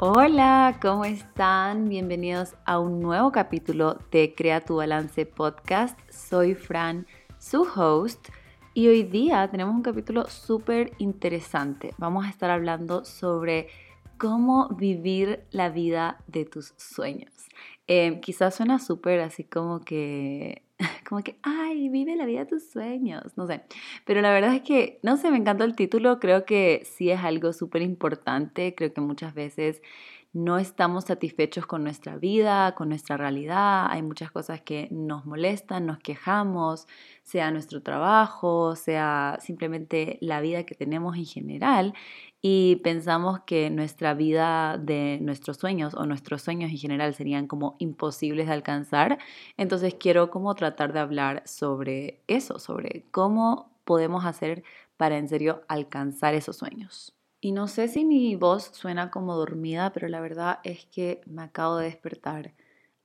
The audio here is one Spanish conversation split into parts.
Hola, ¿cómo están? Bienvenidos a un nuevo capítulo de Crea tu Balance Podcast. Soy Fran, su host, y hoy día tenemos un capítulo súper interesante. Vamos a estar hablando sobre cómo vivir la vida de tus sueños. Eh, quizás suena súper así como que como que, ay, vive la vida de tus sueños, no sé. Pero la verdad es que, no sé, me encantó el título, creo que sí es algo súper importante, creo que muchas veces no estamos satisfechos con nuestra vida, con nuestra realidad, hay muchas cosas que nos molestan, nos quejamos, sea nuestro trabajo, sea simplemente la vida que tenemos en general y pensamos que nuestra vida de nuestros sueños o nuestros sueños en general serían como imposibles de alcanzar. Entonces quiero como tratar de hablar sobre eso, sobre cómo podemos hacer para en serio alcanzar esos sueños. Y no sé si mi voz suena como dormida, pero la verdad es que me acabo de despertar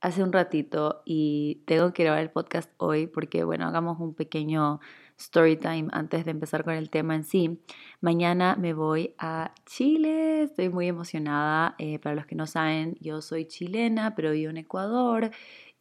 hace un ratito y tengo que grabar el podcast hoy porque, bueno, hagamos un pequeño story time antes de empezar con el tema en sí. Mañana me voy a Chile, estoy muy emocionada. Eh, para los que no saben, yo soy chilena, pero vivo en Ecuador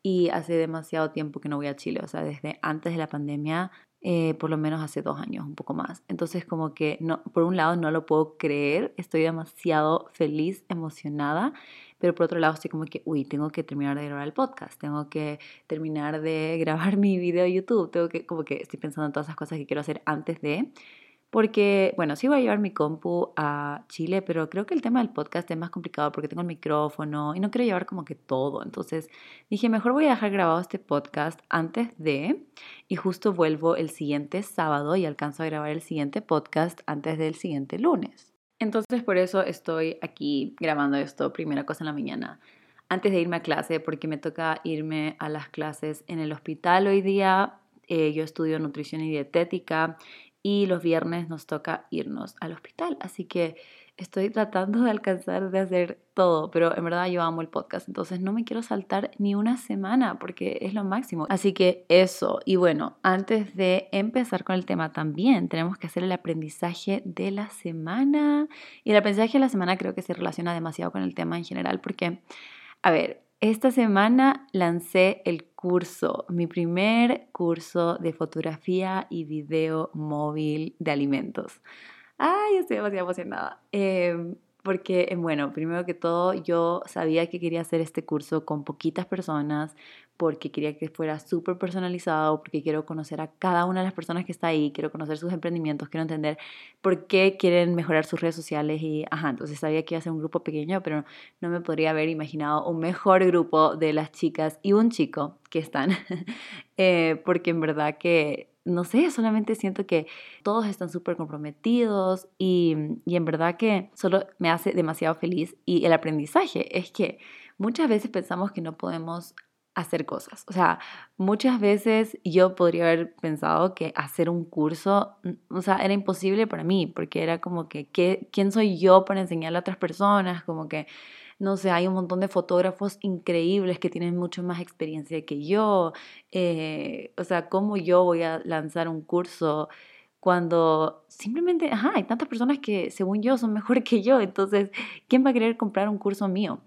y hace demasiado tiempo que no voy a Chile, o sea, desde antes de la pandemia eh, por lo menos hace dos años, un poco más. Entonces como que, no, por un lado no lo puedo creer, estoy demasiado feliz, emocionada, pero por otro lado estoy como que, uy, tengo que terminar de grabar el podcast, tengo que terminar de grabar mi video de YouTube, tengo que, como que estoy pensando en todas esas cosas que quiero hacer antes de, porque, bueno, sí voy a llevar mi compu a Chile, pero creo que el tema del podcast es más complicado porque tengo el micrófono y no quiero llevar como que todo. Entonces dije, mejor voy a dejar grabado este podcast antes de, y justo vuelvo el siguiente sábado y alcanzo a grabar el siguiente podcast antes del siguiente lunes. Entonces por eso estoy aquí grabando esto primera cosa en la mañana antes de irme a clase, porque me toca irme a las clases en el hospital hoy día. Eh, yo estudio nutrición y dietética y los viernes nos toca irnos al hospital. Así que estoy tratando de alcanzar de hacer todo, pero en verdad yo amo el podcast, entonces no me quiero saltar ni una semana porque es lo máximo. Así que eso, y bueno, antes de empezar con el tema también tenemos que hacer el aprendizaje de la semana. Y el aprendizaje de la semana creo que se relaciona demasiado con el tema en general porque, a ver, esta semana lancé el curso, mi primer curso de fotografía y video móvil de alimentos. Ay, estoy demasiado emocionada. Em, porque, eh, bueno, primero que todo, yo sabía que quería hacer este curso con poquitas personas, porque quería que fuera súper personalizado, porque quiero conocer a cada una de las personas que está ahí, quiero conocer sus emprendimientos, quiero entender por qué quieren mejorar sus redes sociales y, ajá, entonces sabía que iba a ser un grupo pequeño, pero no me podría haber imaginado un mejor grupo de las chicas y un chico que están, eh, porque en verdad que no sé, solamente siento que todos están súper comprometidos y, y, en verdad que solo me hace demasiado feliz. Y el aprendizaje es que muchas veces pensamos que no podemos hacer cosas. O sea, muchas veces yo podría haber pensado que hacer un curso, o sea, era imposible para mí, porque era como que, ¿qué, ¿quién soy yo para enseñarle a otras personas? Como que no sé, hay un montón de fotógrafos increíbles que tienen mucho más experiencia que yo. Eh, o sea, ¿cómo yo voy a lanzar un curso cuando simplemente, ajá, hay tantas personas que según yo son mejor que yo? Entonces, ¿quién va a querer comprar un curso mío?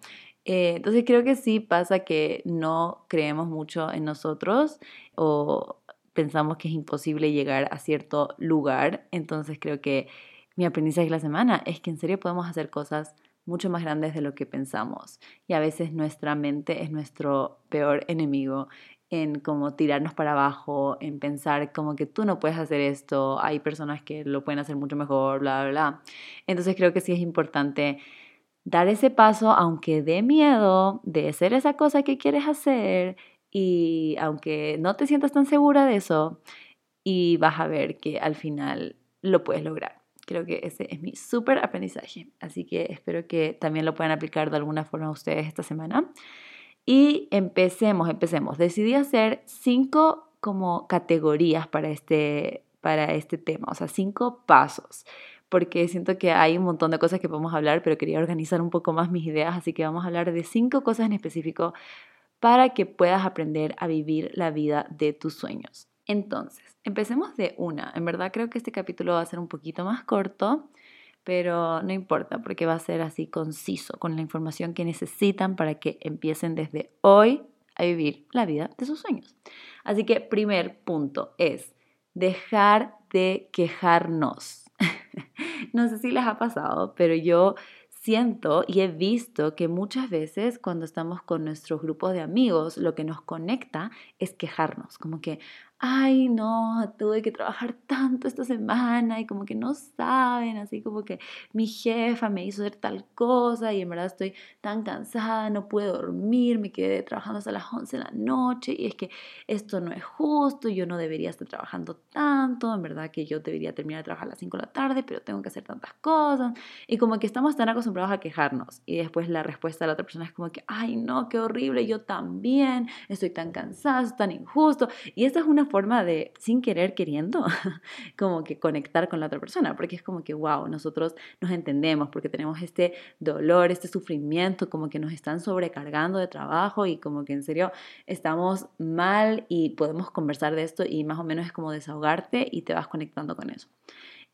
Eh, entonces creo que sí pasa que no creemos mucho en nosotros o pensamos que es imposible llegar a cierto lugar. Entonces creo que mi aprendizaje de la semana es que en serio podemos hacer cosas mucho más grandes de lo que pensamos. Y a veces nuestra mente es nuestro peor enemigo en como tirarnos para abajo, en pensar como que tú no puedes hacer esto, hay personas que lo pueden hacer mucho mejor, bla, bla, bla. Entonces creo que sí es importante dar ese paso, aunque dé miedo de hacer esa cosa que quieres hacer y aunque no te sientas tan segura de eso, y vas a ver que al final lo puedes lograr. Creo que ese es mi súper aprendizaje. Así que espero que también lo puedan aplicar de alguna forma ustedes esta semana. Y empecemos, empecemos. Decidí hacer cinco como categorías para este, para este tema, o sea, cinco pasos, porque siento que hay un montón de cosas que podemos hablar, pero quería organizar un poco más mis ideas, así que vamos a hablar de cinco cosas en específico para que puedas aprender a vivir la vida de tus sueños. Entonces, empecemos de una. En verdad creo que este capítulo va a ser un poquito más corto, pero no importa porque va a ser así conciso, con la información que necesitan para que empiecen desde hoy a vivir la vida de sus sueños. Así que primer punto es dejar de quejarnos. no sé si les ha pasado, pero yo siento y he visto que muchas veces cuando estamos con nuestros grupos de amigos, lo que nos conecta es quejarnos, como que, ay, no, tuve que trabajar tanto esta semana y como que no saben, así como que mi jefa me hizo hacer tal cosa y en verdad estoy tan cansada, no puedo dormir, me quedé trabajando hasta las 11 de la noche y es que esto no es justo, yo no debería estar trabajando tanto, en verdad que yo debería terminar de trabajar a las 5 de la tarde, pero tengo que hacer tantas cosas y como que estamos tan acostumbrados a quejarnos y después la respuesta de la otra persona es como que, ay, no, qué horrible, yo también, estoy tan cansada, es tan injusto y esta es una forma de, sin querer queriendo, como que conectar con la otra persona, porque es como que, wow, nosotros nos entendemos, porque tenemos este dolor, este sufrimiento, como que nos están sobrecargando de trabajo y como que en serio estamos mal y podemos conversar de esto y más o menos es como desahogarte y te vas conectando con eso.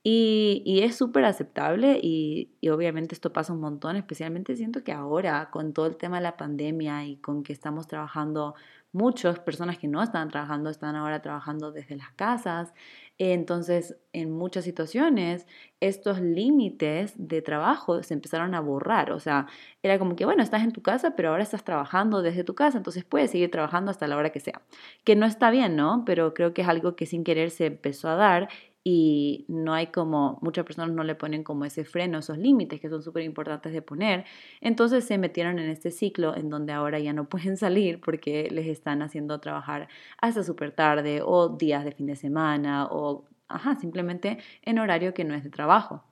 Y, es súper aceptable y, y, obviamente esto pasa un montón, especialmente siento que ahora con todo el tema de la pandemia y con que estamos trabajando Muchas personas que no están trabajando están ahora trabajando desde las casas. Entonces, en muchas situaciones, estos límites de trabajo se empezaron a borrar. O sea, era como que, bueno, estás en tu casa, pero ahora estás trabajando desde tu casa, entonces puedes seguir trabajando hasta la hora que sea. Que no está bien, ¿no? Pero creo que es algo que sin querer se empezó a dar y no hay como, muchas personas no le ponen como ese freno, esos límites que son súper importantes de poner. Entonces se metieron en este ciclo en donde ahora ya no pueden salir porque les están haciendo trabajar hasta súper tarde o días de fin de semana o, ajá, simplemente en horario que no es de trabajo.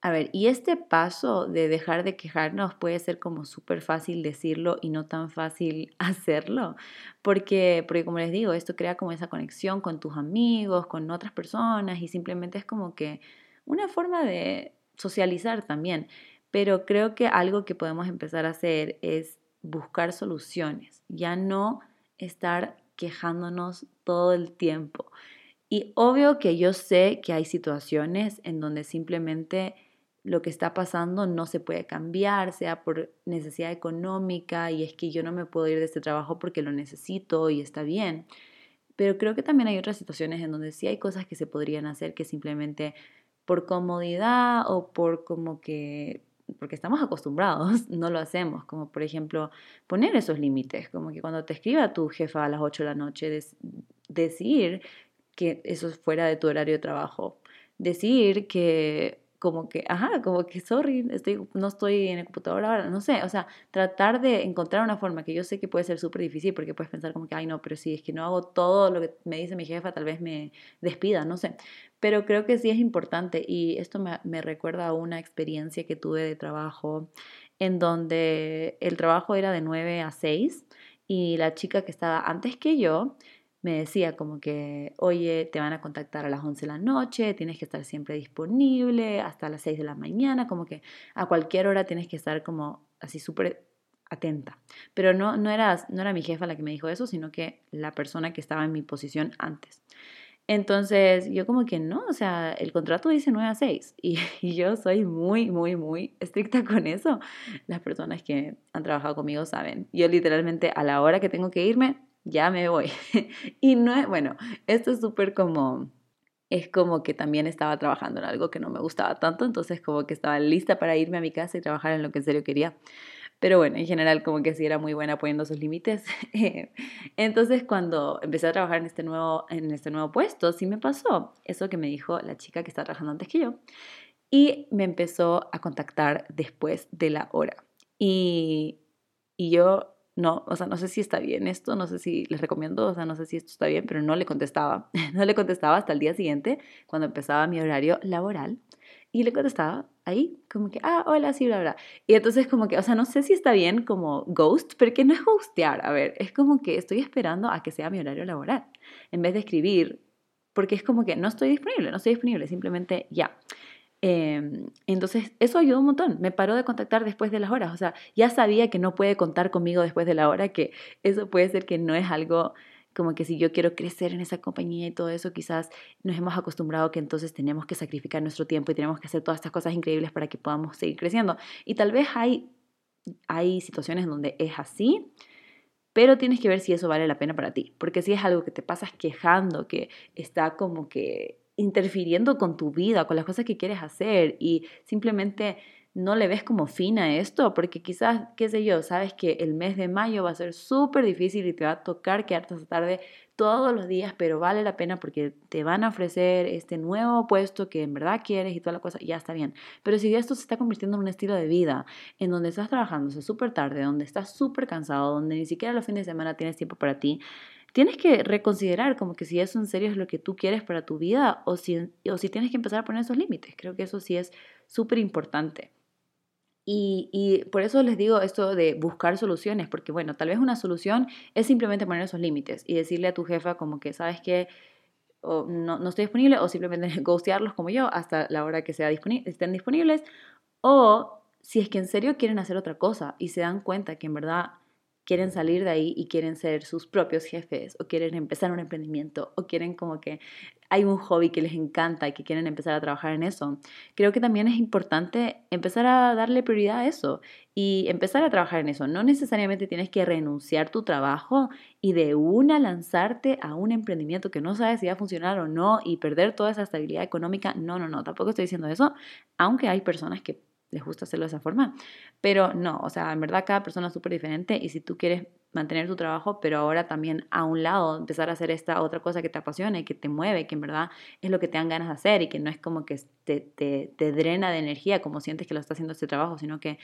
A ver, y este paso de dejar de quejarnos puede ser como súper fácil decirlo y no tan fácil hacerlo, porque, porque como les digo, esto crea como esa conexión con tus amigos, con otras personas y simplemente es como que una forma de socializar también. Pero creo que algo que podemos empezar a hacer es buscar soluciones, ya no estar quejándonos todo el tiempo. Y obvio que yo sé que hay situaciones en donde simplemente lo que está pasando no se puede cambiar, sea por necesidad económica y es que yo no me puedo ir de este trabajo porque lo necesito y está bien. Pero creo que también hay otras situaciones en donde sí hay cosas que se podrían hacer que simplemente por comodidad o por como que porque estamos acostumbrados, no lo hacemos, como por ejemplo poner esos límites, como que cuando te escriba tu jefa a las 8 de la noche, decir que eso es fuera de tu horario de trabajo, decir que como que, ajá, como que, sorry, estoy, no estoy en el computador ahora, no sé, o sea, tratar de encontrar una forma que yo sé que puede ser súper difícil porque puedes pensar como que, ay, no, pero si es que no hago todo lo que me dice mi jefa, tal vez me despida, no sé, pero creo que sí es importante y esto me, me recuerda a una experiencia que tuve de trabajo en donde el trabajo era de 9 a 6 y la chica que estaba antes que yo, me decía como que, oye, te van a contactar a las 11 de la noche, tienes que estar siempre disponible hasta las 6 de la mañana, como que a cualquier hora tienes que estar como así súper atenta. Pero no, no, era, no era mi jefa la que me dijo eso, sino que la persona que estaba en mi posición antes. Entonces yo como que no, o sea, el contrato dice 9 a 6 y, y, yo soy muy, muy, muy estricta con eso. Las personas que han trabajado conmigo saben. Yo literalmente a la hora que tengo que irme, ya me voy. y no es, bueno, esto es súper como, es como que también estaba trabajando en algo que no me gustaba tanto, entonces como que estaba lista para irme a mi casa y trabajar en lo que en serio quería. Pero bueno, en general como que sí era muy buena poniendo sus límites. Entonces cuando empecé a trabajar en este, nuevo, en este nuevo puesto, sí me pasó eso que me dijo la chica que estaba trabajando antes que yo. Y me empezó a contactar después de la hora. Y, y yo no, o sea, no sé si está bien esto, no sé si les recomiendo, o sea, no sé si esto está bien, pero no le contestaba. No le contestaba hasta el día siguiente, cuando empezaba mi horario laboral. Y le contestaba ahí, como que, ah, hola, sí, bla, bla. Y entonces como que, o sea, no sé si está bien como ghost, porque no es ghostear, a ver, es como que estoy esperando a que sea mi horario laboral, en vez de escribir, porque es como que no estoy disponible, no estoy disponible, simplemente ya. Em, entonces, eso ayudó un montón. Me paró de contactar después de las horas. O sea, ya sabía que no puede contar conmigo después de la hora, que eso puede ser que no es algo como que si yo quiero crecer en esa compañía y todo eso, quizás nos hemos acostumbrado que entonces tenemos que sacrificar nuestro tiempo y tenemos que hacer todas estas cosas increíbles para que podamos seguir creciendo. Y tal vez hay, hay situaciones donde es así, pero tienes que ver si eso vale la pena para ti, porque si es algo que te pasas quejando, que está como que interfiriendo con tu vida, con las cosas que quieres hacer y simplemente no le ves como fin a esto, porque quizás, qué sé yo, sabes que el mes de mayo va a ser súper difícil y te va a tocar quedarte hasta tarde todos los días, pero vale la pena porque te van a ofrecer este nuevo puesto que en verdad quieres y toda la cosa, ya está bien. Pero si esto se está convirtiendo en un estilo de vida, en donde estás trabajando súper tarde, donde estás súper cansado, donde ni siquiera los fines de semana tienes tiempo para ti, tienes que reconsiderar como que si eso en serio es lo que tú quieres para tu vida o si, o si tienes que empezar a poner esos límites. Creo que eso sí es súper importante. Y, por eso les digo esto de buscar soluciones, porque bueno, tal vez una solución es simplemente poner esos límites y decirle a tu jefa como que, ¿sabes que no, no, estoy disponible o simplemente ghostearlos como yo hasta la hora que sea estén disponibles. O si es que en serio quieren hacer otra cosa y se dan cuenta que en verdad quieren salir de ahí y quieren ser sus propios jefes o quieren empezar un emprendimiento o quieren como que hay un hobby que les encanta y que quieren empezar a trabajar en eso. Creo que también es importante empezar a darle prioridad a eso y empezar a trabajar en eso. No necesariamente tienes que renunciar tu trabajo y de una lanzarte a un emprendimiento que no sabes si va a funcionar o no y perder toda esa estabilidad económica. No, no, no, tampoco estoy diciendo eso, aunque hay personas que les gusta hacerlo de esa forma. Pero no, o sea, en verdad cada persona es súper diferente y si tú quieres mantener tu trabajo, pero ahora también a un lado empezar a hacer esta otra cosa que te apasiona y que te mueve, que en verdad es lo que te dan ganas de hacer y que no es como que te, te, te drena de energía como sientes que lo estás haciendo este trabajo, sino que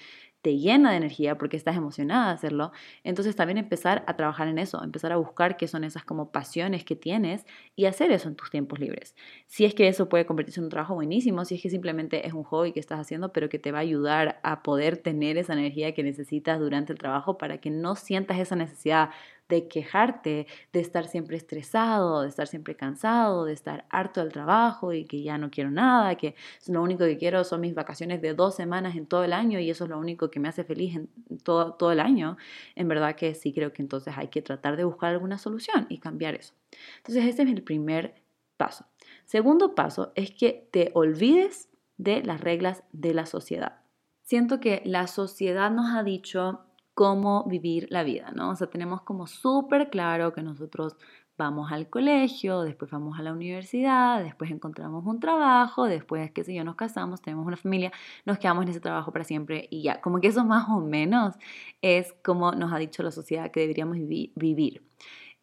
te llena de energía porque estás emocionada de hacerlo. Entonces también empezar a trabajar en eso, empezar a buscar qué son esas como pasiones que tienes y hacer eso en tus tiempos libres. Si es que eso puede convertirse en un trabajo buenísimo, si es que simplemente es un hobby que estás haciendo, pero que te va a ayudar a poder tener esa energía que necesitas durante el trabajo para que no sientas esa necesidad de quejarte, de estar siempre estresado, de estar siempre cansado, de estar harto del trabajo y que ya no quiero nada, que lo único que quiero son mis vacaciones de dos semanas en todo el año y eso es lo único que me hace feliz en todo, todo el año, en verdad que sí creo que entonces hay que tratar de buscar alguna solución y cambiar eso. Entonces ese es el primer paso. Segundo paso es que te olvides de las reglas de la sociedad. Siento que la sociedad nos ha dicho cómo vivir la vida, ¿no? O sea, tenemos como súper claro que nosotros vamos al colegio, después vamos a la universidad, después encontramos un trabajo, después, qué sé yo, nos casamos, tenemos una familia, nos quedamos en ese trabajo para siempre y ya, como que eso más o menos es como nos ha dicho la sociedad que deberíamos vivir.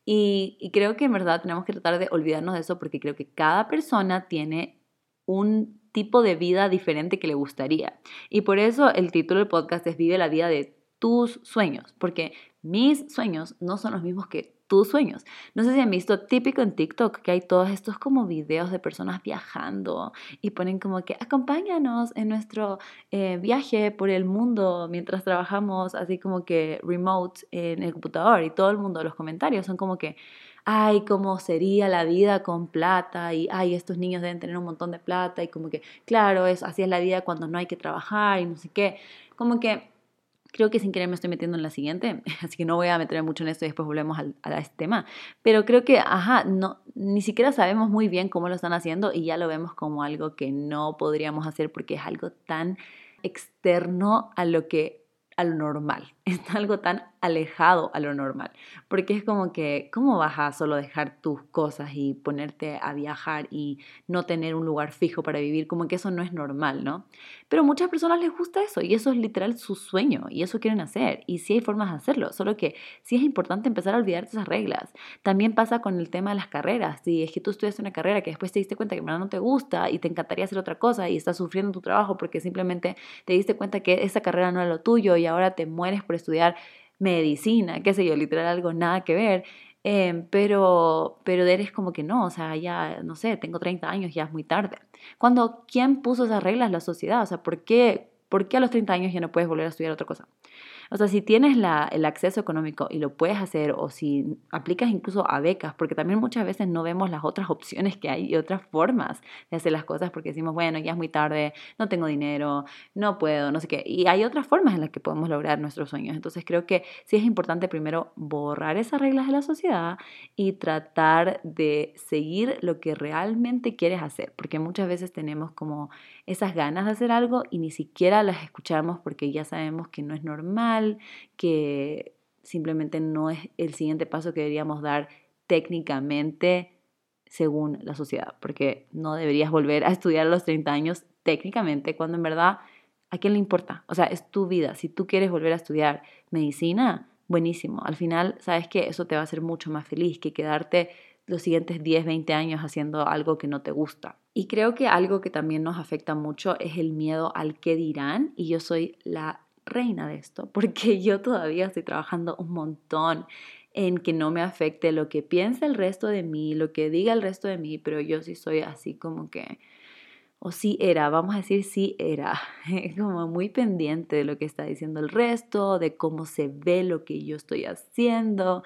Y, y creo que en verdad tenemos que tratar de olvidarnos de eso porque creo que cada persona tiene un tipo de vida diferente que le gustaría. Y por eso el título del podcast es Vive la vida de tus sueños, porque mis sueños no son los mismos que tus sueños. No sé si han visto típico en TikTok que hay todos estos como videos de personas viajando y ponen como que acompáñanos en nuestro eh, viaje por el mundo mientras trabajamos así como que remote en el computador y todo el mundo, los comentarios son como que ay, cómo sería la vida con plata y ay, estos niños deben tener un montón de plata y como que, claro, es, así es la vida cuando no hay que trabajar y no sé qué. Como que Creo que sin querer me estoy metiendo en la siguiente, así que no voy a meter mucho en esto y después volvemos a este tema. Pero creo que, ajá, no, ni siquiera sabemos muy bien cómo lo están haciendo y ya lo vemos como algo que no podríamos hacer porque es algo tan externo a lo que a lo normal, es algo tan alejado a lo normal, porque es como que, ¿cómo vas a solo dejar tus cosas y ponerte a viajar y no tener un lugar fijo para vivir? Como que eso no es normal, ¿no? Pero a muchas personas les gusta eso y eso es literal su sueño y eso quieren hacer y sí hay formas de hacerlo, solo que sí es importante empezar a olvidarte esas reglas. También pasa con el tema de las carreras, si es que tú estudias una carrera que después te diste cuenta que no te gusta y te encantaría hacer otra cosa y estás sufriendo tu trabajo porque simplemente te diste cuenta que esa carrera no era lo tuyo y ahora te mueres por estudiar medicina, qué sé yo, literal algo nada que ver. Em, pero, pero eres como que no, o sea, ya, no sé, tengo 30 años, ya es muy tarde. Cuando, ¿quién puso esas reglas? La sociedad, o sea, ¿por qué, ¿por qué a los 30 años ya no puedes volver a estudiar otra cosa? O sea, si tienes la, el acceso económico y lo puedes hacer o si aplicas incluso a becas, porque también muchas veces no vemos las otras opciones que hay y otras formas de hacer las cosas porque decimos, bueno, ya es muy tarde, no tengo dinero, no puedo, no sé qué. Y hay otras formas en las que podemos lograr nuestros sueños. Entonces creo que sí es importante primero borrar esas reglas de la sociedad y tratar de seguir lo que realmente quieres hacer, porque muchas veces tenemos como esas ganas de hacer algo y ni siquiera las escuchamos porque ya sabemos que no es normal, que simplemente no es el siguiente paso que deberíamos dar técnicamente según la sociedad, porque no deberías volver a estudiar a los 30 años técnicamente cuando en verdad a quién le importa, o sea, es tu vida, si tú quieres volver a estudiar medicina, buenísimo, al final sabes que eso te va a hacer mucho más feliz que quedarte los siguientes 10, 20 años haciendo algo que no te gusta. Y creo que algo que también nos afecta mucho es el miedo al que dirán y yo soy la reina de esto porque yo todavía estoy trabajando un montón en que no me afecte lo que piensa el resto de mí, lo que diga el resto de mí, pero yo sí soy así como que, o sí era, vamos a decir sí era, como muy pendiente de lo que está diciendo el resto, de cómo se ve lo que yo estoy haciendo.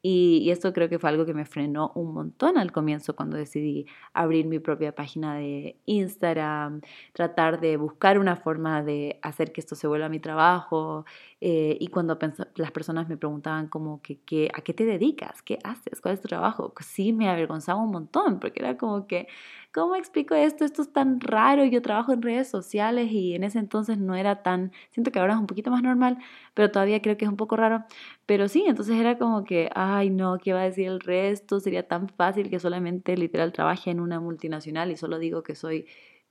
Y, esto creo que fue algo que me frenó un montón al comienzo cuando decidí abrir mi propia página de Instagram, tratar de buscar una forma de hacer que esto se vuelva mi trabajo. Eh, y cuando las personas me preguntaban como que, ¿a qué te dedicas? ¿Qué haces? ¿Cuál es tu trabajo? Pues sí, me avergonzaba un montón porque era como que, ¿cómo explico esto? Esto es tan raro. Yo trabajo en redes sociales y en ese entonces no era tan, siento que ahora es un poquito más normal, pero todavía creo que es un poco raro. Pero sí, entonces era como que, ay no, ¿qué va a decir el resto? Sería tan fácil que solamente literal trabaje en una multinacional y solo digo que soy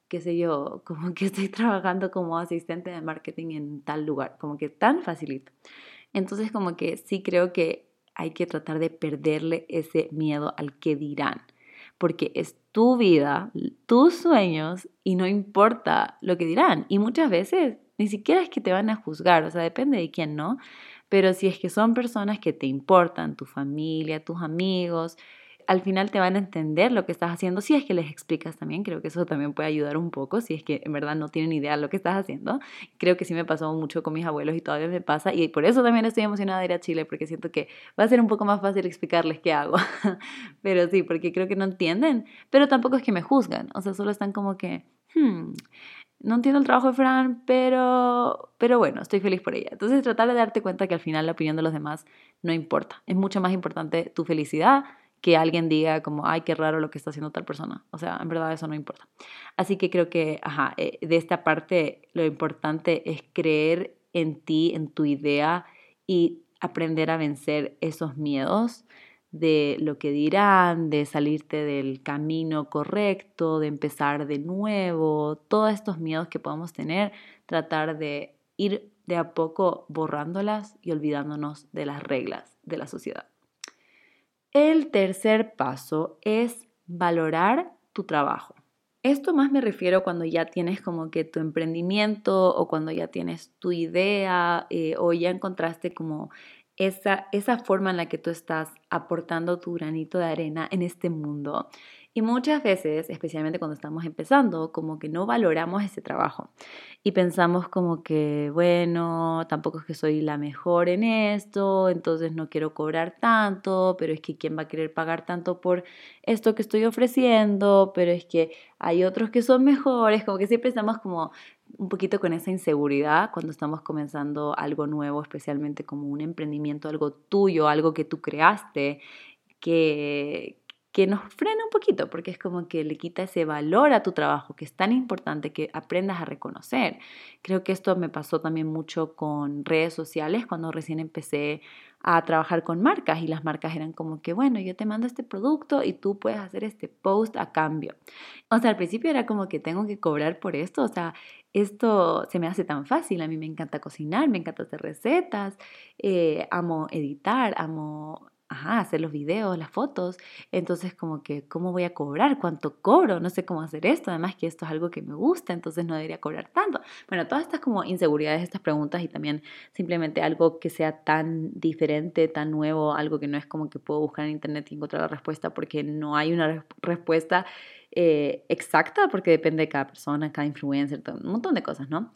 qué sé yo, como que estoy trabajando como asistente de marketing en tal lugar, como que tan facilito. Entonces como que sí creo que hay que tratar de perderle ese miedo al que dirán porque es tu vida, tus sueños y no importa lo que dirán. Y muchas veces ni siquiera es que te van a juzgar, o sea, depende de quién, ¿no? Pero si es que son personas que te importan, tu familia, tus amigos, al final te van a entender lo que estás haciendo, si es que les explicas también, creo que eso también puede ayudar un poco, si es que en verdad no tienen idea de lo que estás haciendo. Creo que sí me pasó mucho con mis abuelos y todavía me pasa, y por eso también estoy emocionada de ir a Chile, porque siento que va a ser un poco más fácil explicarles qué hago. pero sí, porque creo que no entienden, pero tampoco es que me juzgan, o sea, solo están como que, hmm, no entiendo el trabajo de Fran, pero, pero bueno, estoy feliz por ella. Entonces tratar de darte cuenta que al final la opinión de los demás no importa. Es mucho más importante tu felicidad que alguien diga como, ay, qué raro lo que está haciendo tal persona. O sea, en verdad eso no importa. Así que creo que, ajá, eh, de esta parte lo importante es creer en ti, en tu idea y aprender a vencer esos miedos de lo que dirán, de salirte del camino correcto, de empezar de nuevo, todos estos miedos que podemos tener, tratar de ir de a poco borrándolas y olvidándonos de las reglas de la sociedad. El tercer paso es valorar tu trabajo. Esto más me refiero cuando ya tienes como que tu emprendimiento o cuando ya tienes tu idea eh, o ya encontraste como esa, esa forma en la que tú estás aportando tu granito de arena en este mundo. Y muchas veces, especialmente cuando estamos empezando, como que no valoramos ese trabajo. Y pensamos como que, bueno, tampoco es que soy la mejor en esto, entonces no quiero cobrar tanto, pero es que quién va a querer pagar tanto por esto que estoy ofreciendo, pero es que hay otros que son mejores, como que siempre estamos como un poquito con esa inseguridad cuando estamos comenzando algo nuevo, especialmente como un emprendimiento, algo tuyo, algo que tú creaste, que, que nos frena un poquito, porque es como que le quita ese valor a tu trabajo, que es tan importante que aprendas a reconocer. Creo que esto me pasó también mucho con redes sociales, cuando recién empecé a trabajar con marcas y las marcas eran como que, bueno, yo te mando este producto y tú puedes hacer este post a cambio. O sea, al principio era como que tengo que cobrar por esto, o sea, esto se me hace tan fácil, a mí me encanta cocinar, me encanta hacer recetas, eh, amo editar, amo ajá, hacer los videos, las fotos. Entonces, como que, ¿cómo voy a cobrar? ¿Cuánto cobro? No sé cómo hacer esto. Además que esto es algo que me gusta, entonces no debería cobrar tanto. Bueno, todas estas como inseguridades, estas preguntas y también simplemente algo que sea tan diferente, tan nuevo, algo que no es como que puedo buscar en internet y encontrar la respuesta porque no hay una respuesta eh, exacta porque depende de cada persona, cada influencer, un montón de cosas, ¿no?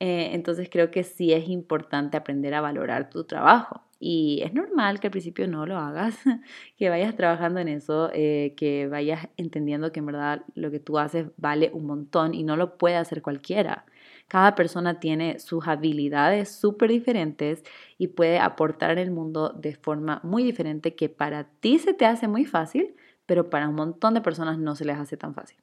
Eh, entonces creo que sí es importante aprender a valorar tu trabajo. Y es normal que al principio no lo hagas, que vayas trabajando en eso, eh, que vayas entendiendo que en verdad lo que tú haces vale un montón y no lo puede hacer cualquiera. Cada persona tiene sus habilidades súper diferentes y puede aportar en el mundo de forma muy diferente que para ti se te hace muy fácil, pero para un montón de personas no se les hace tan fácil.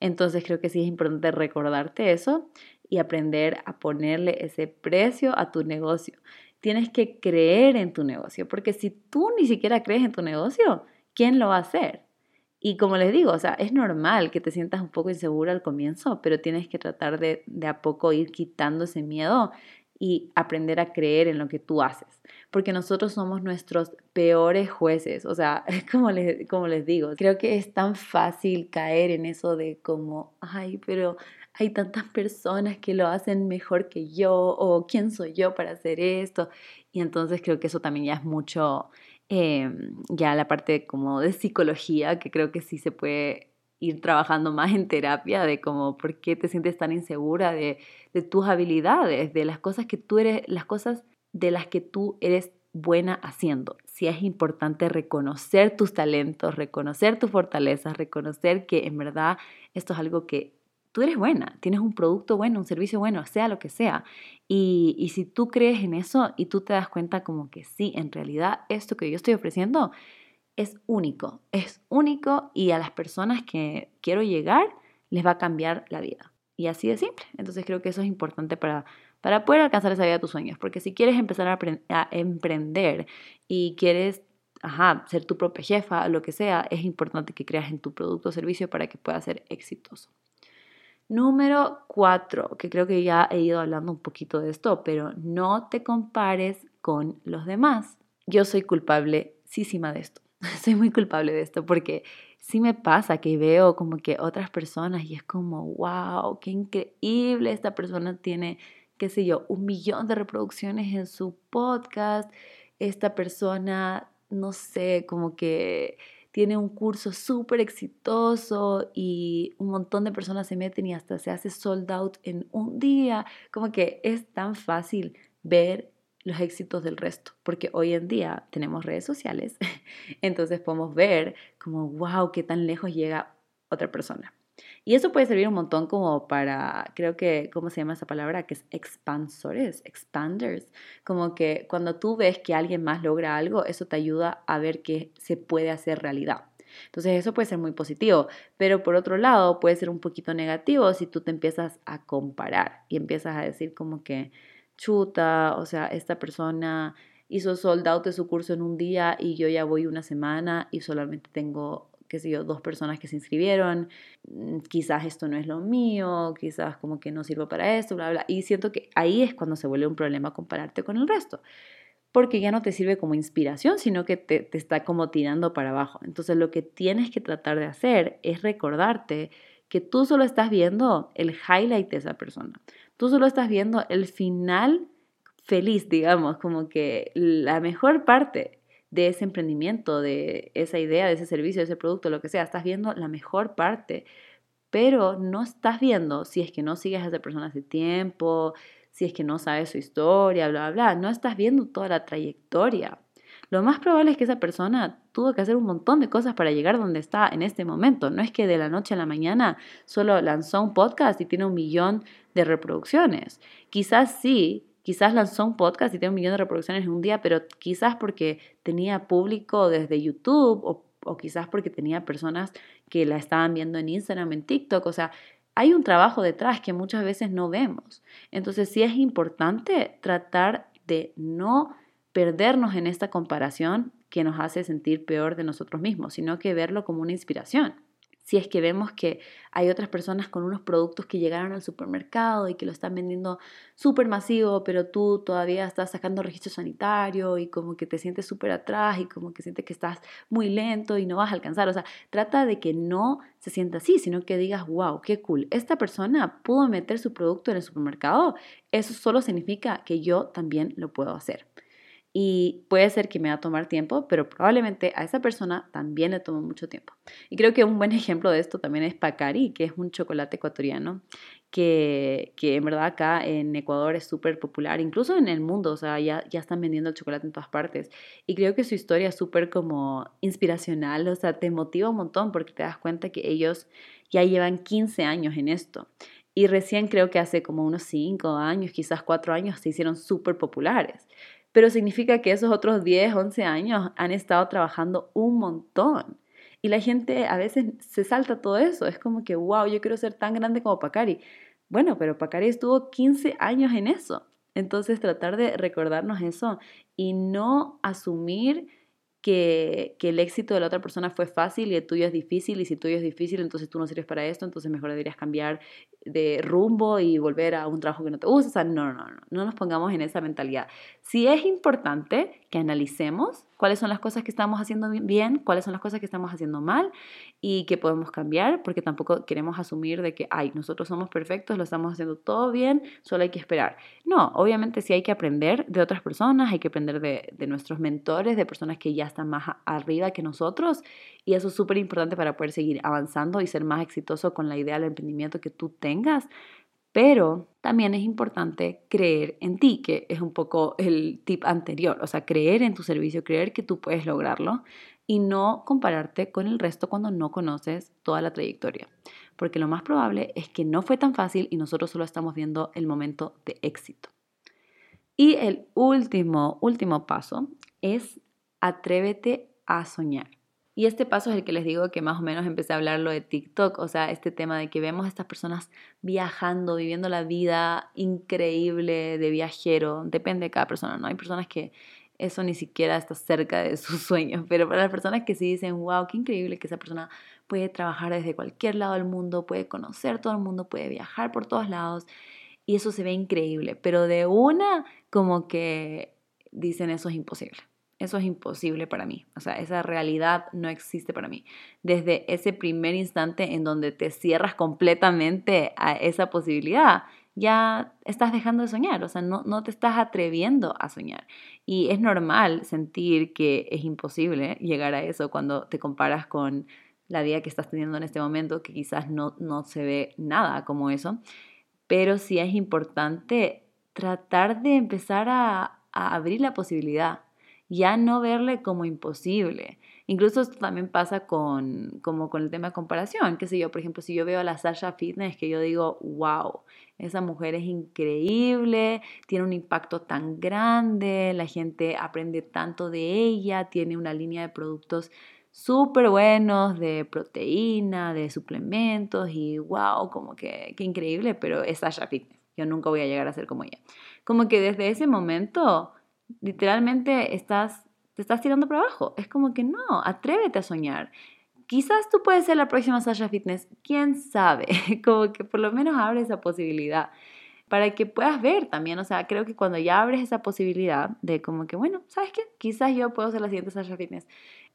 Entonces creo que sí es importante recordarte eso y aprender a ponerle ese precio a tu negocio. Tienes que creer en tu negocio, porque si tú ni siquiera crees en tu negocio, ¿quién lo va a hacer? Y como les digo, o sea, es normal que te sientas un poco insegura al comienzo, pero tienes que tratar de, de a poco ir quitando ese miedo y aprender a creer en lo que tú haces, porque nosotros somos nuestros peores jueces, o sea, como les, como les digo, creo que es tan fácil caer en eso de como, ay, pero hay tantas personas que lo hacen mejor que yo, o quién soy yo para hacer esto, y entonces creo que eso también ya es mucho, em, ya la parte como de psicología, que creo que sí se puede ir trabajando más en terapia de cómo, por qué te sientes tan insegura de, de tus habilidades, de las cosas que tú eres, las cosas de las que tú eres buena haciendo. Si es importante reconocer tus talentos, reconocer tus fortalezas, reconocer que en verdad esto es algo que tú eres buena, tienes un producto bueno, un servicio bueno, sea lo que sea. Y, si tú crees en eso y tú te das cuenta como que sí, en realidad esto que yo estoy ofreciendo es único, es único y a las personas que quiero llegar les va a cambiar la vida. Y así de simple. Entonces creo que eso es importante para, para poder alcanzar esa vida de tus sueños. Porque si quieres empezar a, a emprender y quieres ser tu propia jefa, lo que sea, es importante que creas en tu producto o servicio para que pueda ser exitoso. Número cuatro, que creo que ya he ido hablando un poquito de esto, pero no te compares con los demás. Yo soy culpablecísima de esto. soy muy culpable de esto porque sí me pasa que veo como que otras personas y es como, wow, qué increíble, esta persona tiene, qué sé yo, un millón de reproducciones en su podcast, esta persona, no sé, como que tiene un curso súper exitoso y un montón de personas se meten y hasta se hace sold out en un día, como que es tan fácil ver los éxitos del resto, porque hoy en día tenemos redes sociales, entonces podemos ver como, wow, qué tan lejos llega otra persona. Y eso puede servir un montón como para, creo que, ¿cómo se llama esa palabra? Que es expansores, expanders. Como que cuando tú ves que alguien más logra algo, eso te ayuda a ver que se puede hacer realidad. Entonces eso puede ser muy positivo, pero por otro lado puede ser un poquito negativo si tú te empiezas a comparar y empiezas a decir como que, chuta, o sea, esta persona hizo sold out de su curso en un día y yo ya voy una semana y solamente tengo, qué sé yo, dos personas que se inscribieron, mm, quizás esto no es lo mío, quizás como que no sirvo para esto, bla, bla. Y siento que ahí es cuando se vuelve un problema compararte con el resto, porque ya no te sirve como inspiración, sino que te, te está como tirando para abajo. Entonces lo que tienes que tratar de hacer es recordarte que tú solo estás viendo el highlight de esa persona. Tú solo estás viendo el final feliz, digamos, como que la mejor parte de ese emprendimiento, de esa idea, de ese servicio, de ese producto, lo que sea, estás viendo la mejor parte, pero no estás viendo si es que no sigues a esa persona hace tiempo, si es que no sabes su historia, bla, bla, bla, no estás viendo toda la trayectoria. Lo más probable es que esa persona tuvo que hacer un montón de cosas para llegar donde está en este momento. No es que de la noche a la mañana solo lanzó un podcast y tiene un millón de reproducciones. Quizás sí, quizás lanzó un podcast y tiene un millón de reproducciones en un día, pero quizás porque tenía público desde YouTube o, quizás porque tenía personas que la estaban viendo en Instagram, en TikTok. O sea, hay un trabajo detrás que muchas veces no vemos. Entonces sí es importante tratar de no perdernos en esta comparación que nos hace sentir peor de nosotros mismos, sino que verlo como una inspiración si es que vemos que hay otras personas con unos productos que llegaron al supermercado y que lo están vendiendo súper masivo, pero tú todavía estás sacando registro sanitario y como que te sientes súper atrás y como que sientes que estás muy lento y no vas a alcanzar. O sea, trata de que no se sienta así, sino que digas, wow, qué cool, esta persona pudo meter su producto en el supermercado, eso solo significa que yo también lo puedo hacer. Y puede ser que me va a tomar tiempo, pero probablemente a esa persona también le tomó mucho tiempo. Y creo que un buen ejemplo de esto también es Pacari, que es un chocolate ecuatoriano que, que en verdad acá en Ecuador es súper popular, incluso en el mundo, o sea, ya, ya están vendiendo el chocolate en todas partes. Y creo que su historia es súper como inspiracional, o sea, te motiva un montón porque te das cuenta que ellos ya llevan 15 años en esto. Y recién creo que hace como unos 5 años, quizás 4 años, se hicieron súper populares pero significa que esos otros 10, 11 años han estado trabajando un montón. Y la gente a veces se salta todo eso. Es como que, wow, yo quiero ser tan grande como Pacari. Bueno, pero Pacari estuvo 15 años en eso. Entonces tratar de recordarnos eso y no asumir que, que, el éxito de la otra persona fue fácil y el tuyo es difícil, y si el tuyo es difícil, entonces tú no sirves para esto, entonces mejor deberías cambiar de rumbo y volver a un trabajo que no te gusta. O no, no, no, no nos pongamos en esa mentalidad. Si es importante analicemos cuáles son las cosas que estamos haciendo bien, cuáles son las cosas que estamos haciendo mal y que podemos cambiar, porque tampoco queremos asumir de que, ay, nosotros somos perfectos, lo estamos haciendo todo bien, solo hay que esperar. No, obviamente sí hay que aprender de otras personas, hay que aprender de, de nuestros mentores, de personas que ya están más arriba que nosotros y eso es súper importante para poder seguir avanzando y ser más exitoso con la idea del emprendimiento que tú tengas. Pero también es importante creer en ti, que es un poco el tip anterior, o sea, creer en tu servicio, creer que tú puedes lograrlo y no compararte con el resto cuando no conoces toda la trayectoria. Porque lo más probable es que no fue tan fácil y nosotros solo estamos viendo el momento de éxito. Y el último, último paso es atrévete a soñar. Y este paso es el que les digo que más o menos empecé a hablarlo de TikTok, o sea, este tema de que vemos a estas personas viajando, viviendo la vida increíble de viajero, depende de cada persona, ¿no? Hay personas que eso ni siquiera está cerca de sus sueños, pero para las personas que sí dicen, wow, qué increíble que esa persona puede trabajar desde cualquier lado del mundo, puede conocer todo el mundo, puede viajar por todos lados, y eso se ve increíble, pero de una como que dicen eso es imposible. Eso es imposible para mí. O sea, esa realidad no existe para mí. Desde ese primer instante en donde te cierras completamente a esa posibilidad, ya estás dejando de soñar. O sea, no, no te estás atreviendo a soñar. Y es normal sentir que es imposible llegar a eso cuando te comparas con la vida que estás teniendo en este momento, que quizás no, no se ve nada como eso. Pero sí es importante tratar de empezar a, a abrir la posibilidad ya no verle como imposible. Incluso esto también pasa con, como con el tema de comparación, qué sé yo, por ejemplo, si yo veo a la Sasha Fitness, que yo digo, wow, esa mujer es increíble, tiene un impacto tan grande, la gente aprende tanto de ella, tiene una línea de productos súper buenos de proteína, de suplementos y wow, como que, qué increíble, pero es Sasha Fitness, yo nunca voy a llegar a ser como ella. Como que desde ese momento literalmente estás, te estás tirando para abajo. Es como que no, atrévete a soñar. Quizás tú puedes ser la próxima Sasha Fitness, quién sabe, como que por lo menos abre esa posibilidad para que puedas ver también, o sea, creo que cuando ya abres esa posibilidad de como que, bueno, ¿sabes qué? Quizás yo puedo ser la siguiente Sasha Fitness,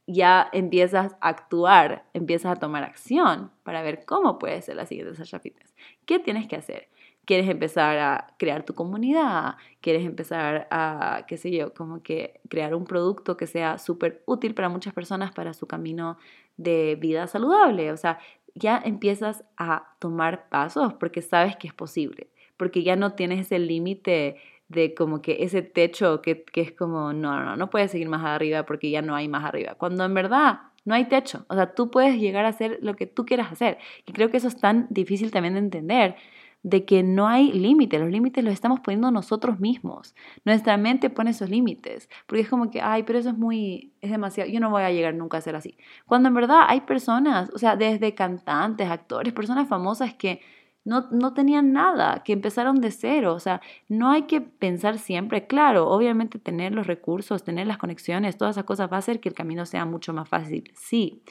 ya empiezas a actuar, empiezas a tomar acción para ver cómo puedes ser la siguiente Sasha Fitness. ¿Qué tienes que hacer? Quieres empezar a crear tu comunidad, quieres empezar a, qué sé yo, como que crear un producto que sea súper útil para muchas personas para su camino de vida saludable. O sea, ya empiezas a tomar pasos porque sabes que es posible, porque ya no tienes ese límite de como que ese techo que, que es como, no, no, no puedes seguir más arriba porque ya no hay más arriba, cuando en verdad no hay techo, o sea, tú puedes llegar a hacer lo que tú quieras hacer. Y creo que eso es tan difícil también de entender, de que no hay límites, los límites los estamos poniendo nosotros mismos. Nuestra mente pone esos límites, porque es como que, ay, pero eso es muy, es demasiado, yo no voy a llegar nunca a ser así. Cuando en verdad hay personas, o sea, desde cantantes, actores, personas famosas que no, no tenían nada, que empezaron de cero, o sea, no hay que pensar siempre, claro, obviamente tener los recursos, tener las conexiones, todas esas cosas va a hacer que el camino sea mucho más fácil, sí,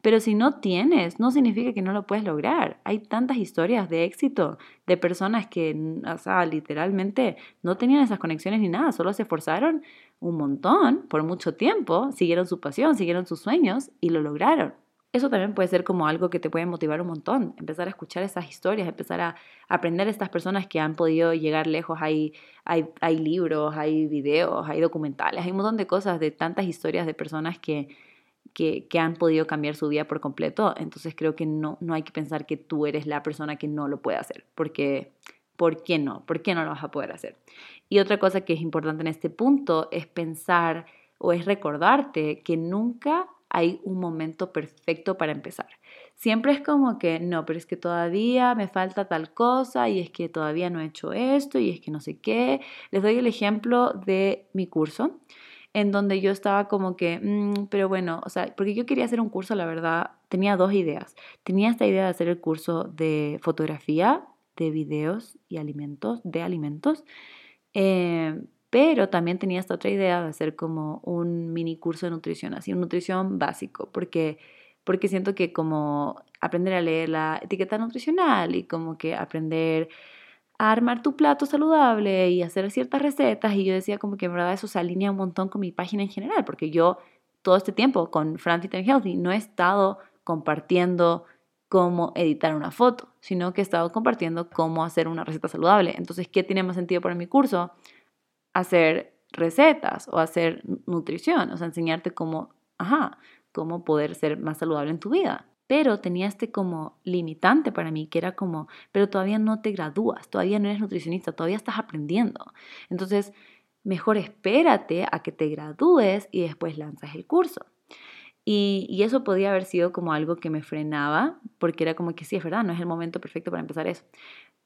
pero si no tienes, no significa que no lo puedes lograr. Hay tantas historias de éxito de personas que, o sea, literalmente no tenían esas conexiones ni nada, solo se esforzaron un montón por mucho tiempo, siguieron su pasión, siguieron sus sueños y lo lograron. eso también puede ser como algo que te puede motivar un montón, empezar a escuchar esas historias, empezar a aprender a estas personas que han podido llegar lejos. Hay, hay, hay libros, hay videos, hay documentales, hay un montón de cosas, de tantas historias de personas que, que, que, han podido cambiar su vida por completo. Entonces creo que no, no hay que pensar que tú eres la persona que no lo puede hacer, porque ¿por qué no? ¿Por qué no lo vas a poder hacer? Y otra cosa que es importante en este punto es pensar o es recordarte que nunca hay un momento perfecto para empezar. Siempre es como que, no, pero es que todavía me falta tal cosa y es que todavía no he hecho esto y es que no sé qué. Les doy el ejemplo de mi curso, en donde yo estaba como que, mm, pero bueno, o sea, porque yo quería hacer un curso, la verdad, tenía dos ideas. Tenía esta idea de hacer el curso de fotografía, de videos y alimentos, de alimentos. Eh, pero también tenía esta otra idea de hacer como un mini curso de nutrición, así, un nutrición básico, porque, porque siento que como aprender a leer la etiqueta nutricional y como que aprender armar tu plato saludable y hacer ciertas recetas, y yo decía como que en verdad eso se alinea un montón con mi página en general, porque yo todo este tiempo con Fran Fit and Healthy no he estado compartiendo cómo editar una foto, sino que he estado compartiendo cómo hacer una receta saludable. Entonces, ¿qué tiene más sentido para mi curso? hacer recetas o hacer nutrición, o sea, enseñarte cómo, ajá, cómo poder ser más saludable en tu vida. Pero tenía este como limitante para mí, que era como, pero todavía no te gradúas, todavía no eres nutricionista, todavía estás aprendiendo. Entonces, mejor espérate a que te gradúes y después lanzas el curso. Y, y, eso podía haber sido como algo que me frenaba, porque era como que sí, es verdad, no es el momento perfecto para empezar eso.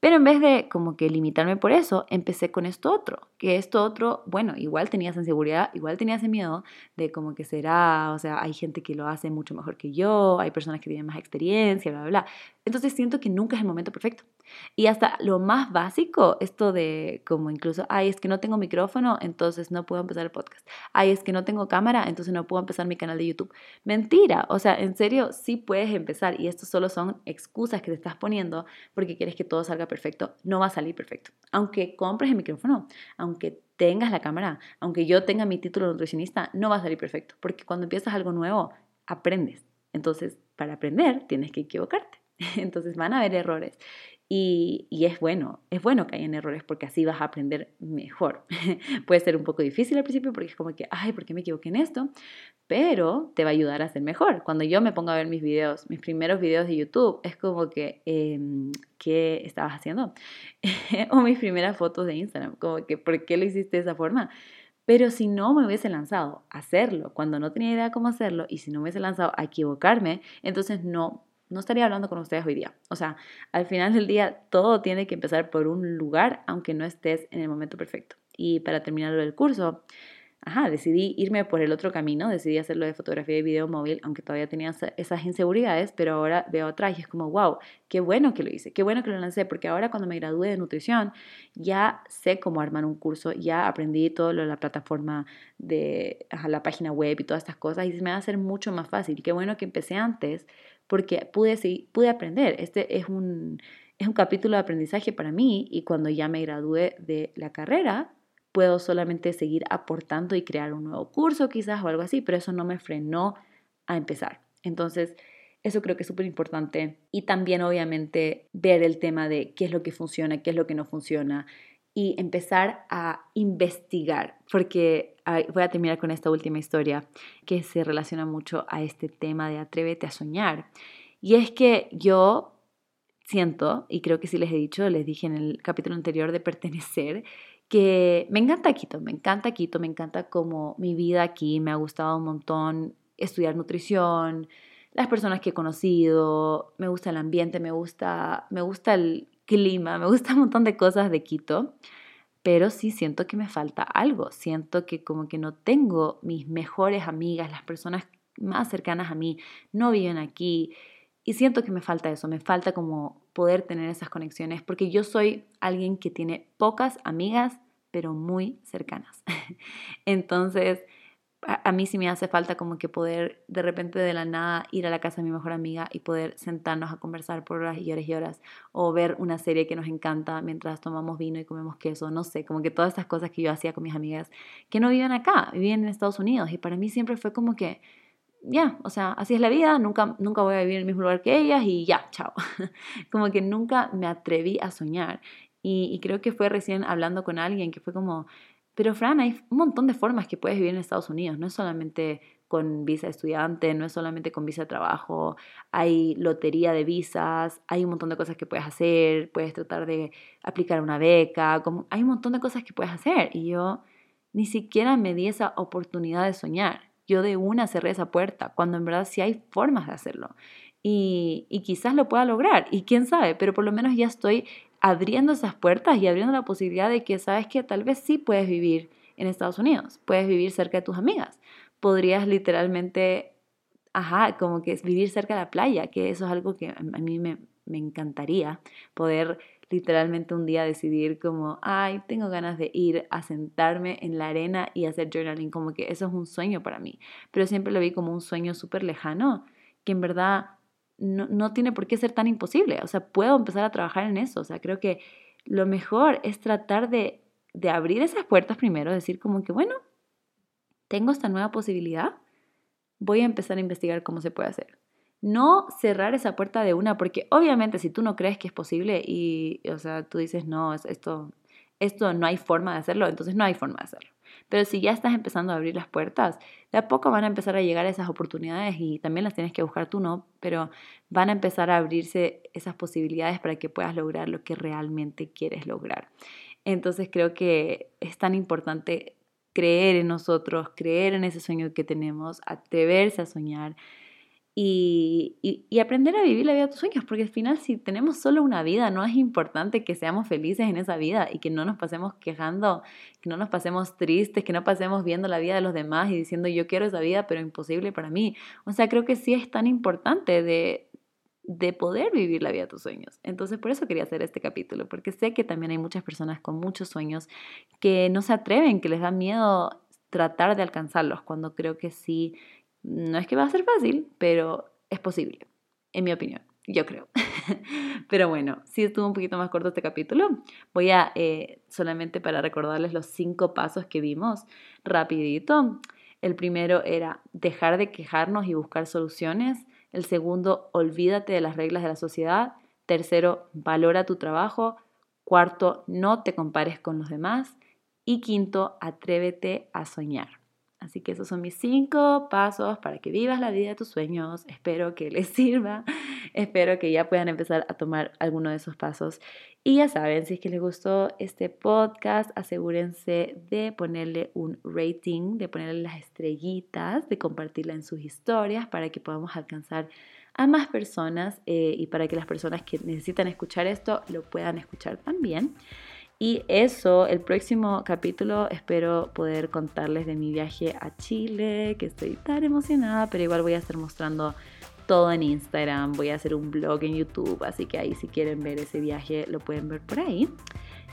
Pero en vez de como que limitarme por eso, empecé con esto otro, que esto otro, bueno, igual tenía inseguridad, igual tenía miedo de como que será, o sea, hay gente que lo hace mucho mejor que yo, hay personas que tienen más experiencia, bla, bla, bla. Entonces siento que nunca es el momento perfecto. Y hasta lo más básico, esto de como incluso, ay, es que no tengo micrófono, entonces no puedo empezar el podcast. Ay, es que no tengo cámara, entonces no puedo empezar mi canal de YouTube. Mentira, o sea, en serio, sí puedes empezar y esto solo son excusas que te estás poniendo porque quieres que todo salga perfecto. No va a salir perfecto. Aunque compres el micrófono, aunque tengas la cámara, aunque yo tenga mi título de nutricionista, no va a salir perfecto. Porque cuando empiezas algo nuevo, aprendes. Entonces, para aprender, tienes que equivocarte. Entonces van a haber errores. Y, es bueno, es bueno que hayan errores porque así vas a aprender mejor. Puede ser un poco difícil al principio porque es como que, ay, ¿por qué me equivoqué en esto? Pero te va a ayudar a ser mejor. Cuando yo me pongo a ver mis videos, mis primeros videos de YouTube, es como que, em, ¿qué estabas haciendo? o mis primeras fotos de Instagram, como que, ¿por qué lo hiciste de esa forma? Pero si no me hubiese lanzado a hacerlo cuando no tenía idea cómo hacerlo y si no me hubiese lanzado a equivocarme, entonces no no estaría hablando con ustedes hoy día. O sea, al final del día todo tiene que empezar por un lugar, aunque no estés en el momento perfecto. Y para terminar el curso, ajá, decidí irme por el otro camino, decidí hacerlo de fotografía y video móvil, aunque todavía tenía esas inseguridades, pero ahora veo atrás y es como, wow, qué bueno que lo hice, qué bueno que lo lancé, porque ahora cuando me gradué de nutrición ya sé cómo armar un curso, ya aprendí todo lo de la plataforma de la página web y todas estas cosas y se me va a hacer mucho más fácil. Qué bueno que empecé antes porque pude, pude aprender. Este es un, es un capítulo de aprendizaje para mí y cuando ya me gradué de la carrera, puedo solamente seguir aportando y crear un nuevo curso quizás o algo así, pero eso no me frenó a empezar. Entonces, eso creo que es súper importante. Y también, obviamente, ver el tema de qué es lo que funciona, qué es lo que no funciona y empezar a investigar, porque voy a terminar con esta última historia que se relaciona mucho a este tema de atrévete a soñar. Y es que yo siento, y creo que sí les he dicho, les dije en el capítulo anterior de pertenecer, que me encanta Quito, me encanta Quito, me encanta como mi vida aquí, me ha gustado un montón estudiar nutrición, las personas que he conocido, me gusta el ambiente, me gusta, me gusta el clima, me gusta un montón de cosas de Quito, pero sí siento que me falta algo, siento que como que no tengo mis mejores amigas, las personas más cercanas a mí no viven aquí y siento que me falta eso, me falta como poder tener esas conexiones, porque yo soy alguien que tiene pocas amigas, pero muy cercanas. Entonces, a, mí sí me hace falta como que poder de repente de la nada ir a la casa de mi mejor amiga y poder sentarnos a conversar por horas y horas y horas o ver una serie que nos encanta mientras tomamos vino y comemos queso, no sé, como que todas estas cosas que yo hacía con mis amigas que no viven acá, viven en Estados Unidos y para mí siempre fue como que ya, o sea, así es la vida, nunca, nunca voy a vivir en el mismo lugar que ellas y ya, chao. como que nunca me atreví a soñar. Y, creo que fue recién hablando con alguien que fue como, pero Fran, hay un montón de formas que puedes vivir en Estados Unidos, no es solamente con visa estudiante, no es solamente con visa de trabajo, hay lotería de visas, hay un montón de cosas que puedes hacer, puedes tratar de aplicar una beca, como, hay un montón de cosas que puedes hacer. Y yo ni siquiera me di esa oportunidad de soñar yo de una cerré esa puerta, cuando en verdad sí hay formas de hacerlo. Y, quizás lo pueda lograr, y quién sabe, pero por lo menos ya estoy abriendo esas puertas y abriendo la posibilidad de que sabes que tal vez sí puedes vivir en Estados Unidos, puedes vivir cerca de tus amigas, podrías literalmente, ajá, como que vivir cerca de la playa, que eso es algo que a mí me, me encantaría, poder literalmente un día decidir como, ay, tengo ganas de ir a sentarme en la arena y hacer journaling, como que eso es un sueño para mí, pero siempre lo vi como un sueño súper lejano, que en verdad no, no tiene por qué ser tan imposible, o sea, puedo empezar a trabajar en eso, o sea, creo que lo mejor es tratar de, de abrir esas puertas primero, decir como que, bueno, tengo esta nueva posibilidad, voy a empezar a investigar cómo se puede hacer no cerrar esa puerta de una, porque obviamente si tú no crees que es posible y, o sea, tú dices, no, esto, esto no hay forma de hacerlo, entonces no hay forma de hacerlo. Pero si ya estás empezando a abrir las puertas, de a poco van a empezar a llegar esas oportunidades y también las tienes que buscar tú, ¿no? Pero van a empezar a abrirse esas posibilidades para que puedas lograr lo que realmente quieres lograr. Entonces creo que es tan importante creer en nosotros, creer en ese sueño que tenemos, atreverse a soñar, y, aprender a vivir la vida de tus sueños, porque al final si tenemos solo una vida, no es importante que seamos felices en esa vida y que no nos pasemos quejando, que no nos pasemos tristes, que no pasemos viendo la vida de los demás y diciendo yo quiero esa vida, pero imposible para mí. O sea, creo que sí es tan importante de, de poder vivir la vida de tus sueños. Entonces, por eso quería hacer este capítulo, porque sé que también hay muchas personas con muchos sueños que no se atreven, que les da miedo tratar de alcanzarlos, cuando creo que sí no es que va a ser fácil, pero es posible, en mi opinión, yo creo. pero bueno, sí estuvo un poquito más corto este capítulo. Voy a, eh, solamente para recordarles los cinco pasos que vimos, rapidito. El primero era dejar de quejarnos y buscar soluciones. El segundo, olvídate de las reglas de la sociedad. Tercero, valora tu trabajo. Cuarto, no te compares con los demás. Y quinto, atrévete a soñar. Así que esos son mis cinco pasos para que vivas la vida de tus sueños. Espero que les sirva. Espero que ya puedan empezar a tomar alguno de esos pasos. Y ya saben, si es que les gustó este podcast, asegúrense de ponerle un rating, de ponerle las estrellitas, de compartirla en sus historias para que podamos alcanzar a más personas eh, y para que las personas que necesitan escuchar esto lo puedan escuchar también. Y eso, el próximo capítulo espero poder contarles de mi viaje a Chile, que estoy tan emocionada, pero igual voy a estar mostrando todo en Instagram, voy a hacer un blog en YouTube, así que ahí si quieren ver ese viaje lo pueden ver por ahí.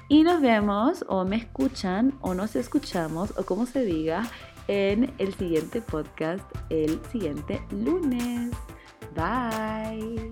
Y nos vemos o me escuchan o nos escuchamos o como se diga en el siguiente podcast el siguiente lunes. Bye.